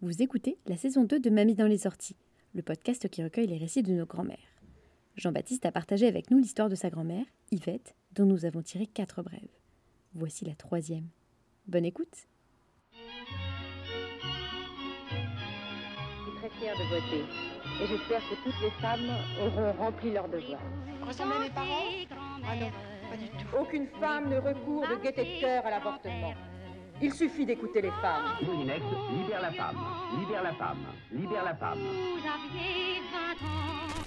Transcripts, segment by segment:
Vous écoutez la saison 2 de Mamie dans les sorties, le podcast qui recueille les récits de nos grands-mères. Jean-Baptiste a partagé avec nous l'histoire de sa grand-mère, Yvette, dont nous avons tiré quatre brèves. Voici la troisième. Bonne écoute Je suis très fière de voter. Et j'espère que toutes les femmes auront rempli leur devoir. Ressemblez mes parents? Ah non, pas du tout. Aucune femme ne recourt de gaieté de cœur à l'avortement. Il suffit d'écouter les femmes. Moulinex, libère la femme, libère la femme, libère la femme.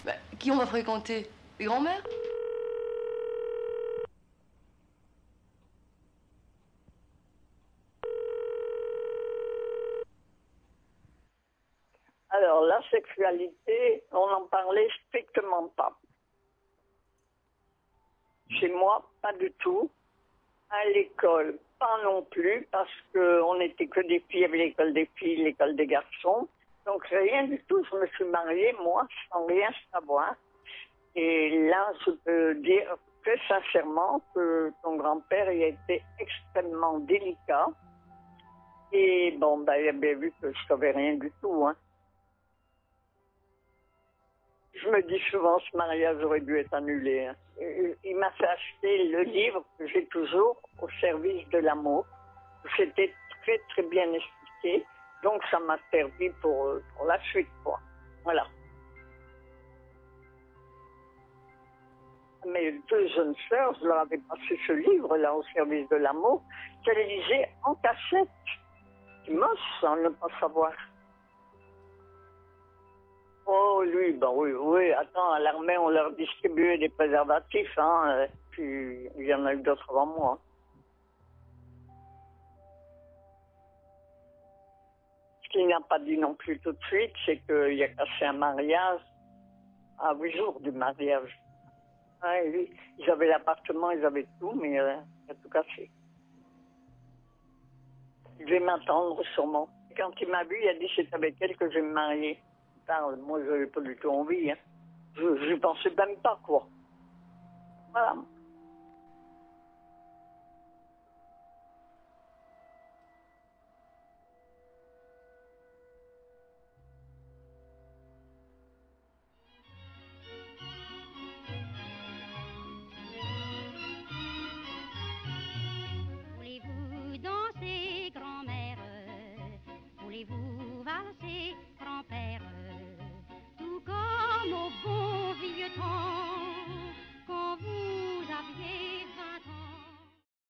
Bah, qui on va fréquenter? Les grands-mères? Alors, la sexualité, on n'en parlait strictement pas. Chez moi, pas du tout. À l'école, pas non plus, parce qu'on n'était que des filles avec l'école des filles, l'école des garçons. Donc, rien du tout. Je me suis mariée, moi, sans rien savoir. Et là, je peux dire très sincèrement que ton grand-père il a été extrêmement délicat. Et bon, ben, il avait vu que je savais rien du tout. Hein. Je me dis souvent, ce mariage aurait dû être annulé. hein. Il m'a fait acheter le livre que j'ai toujours au service de l'amour. C'était très très bien expliqué, donc ça m'a servi pour, euh, pour la suite, quoi. Voilà. Mes deux jeunes sœurs, je leur avais passé ce livre-là au service de l'amour, qu'elles lisaient en cachette. C'est moche, sans ne pas savoir. Oh, lui, ben oui, oui. Attends, à l'armée, on leur distribuait des préservatifs, hein. euh, Puis, il y en a eu d'autres avant moi. Qu'il n'a pas dit non plus tout de suite, c'est qu'il a cassé un mariage à huit jours du mariage. Ah. Ils avaient l'appartement, ils avaient tout, mais euh, il a tout cassé. Il devait m'attendre sûrement. Quand il m'a vu, il a dit c'est avec elle que je vais me marier. Putain, moi, je n'avais pas du tout envie. Hein. Je ne pensais même pas, quoi. Voilà. Allez-vous valser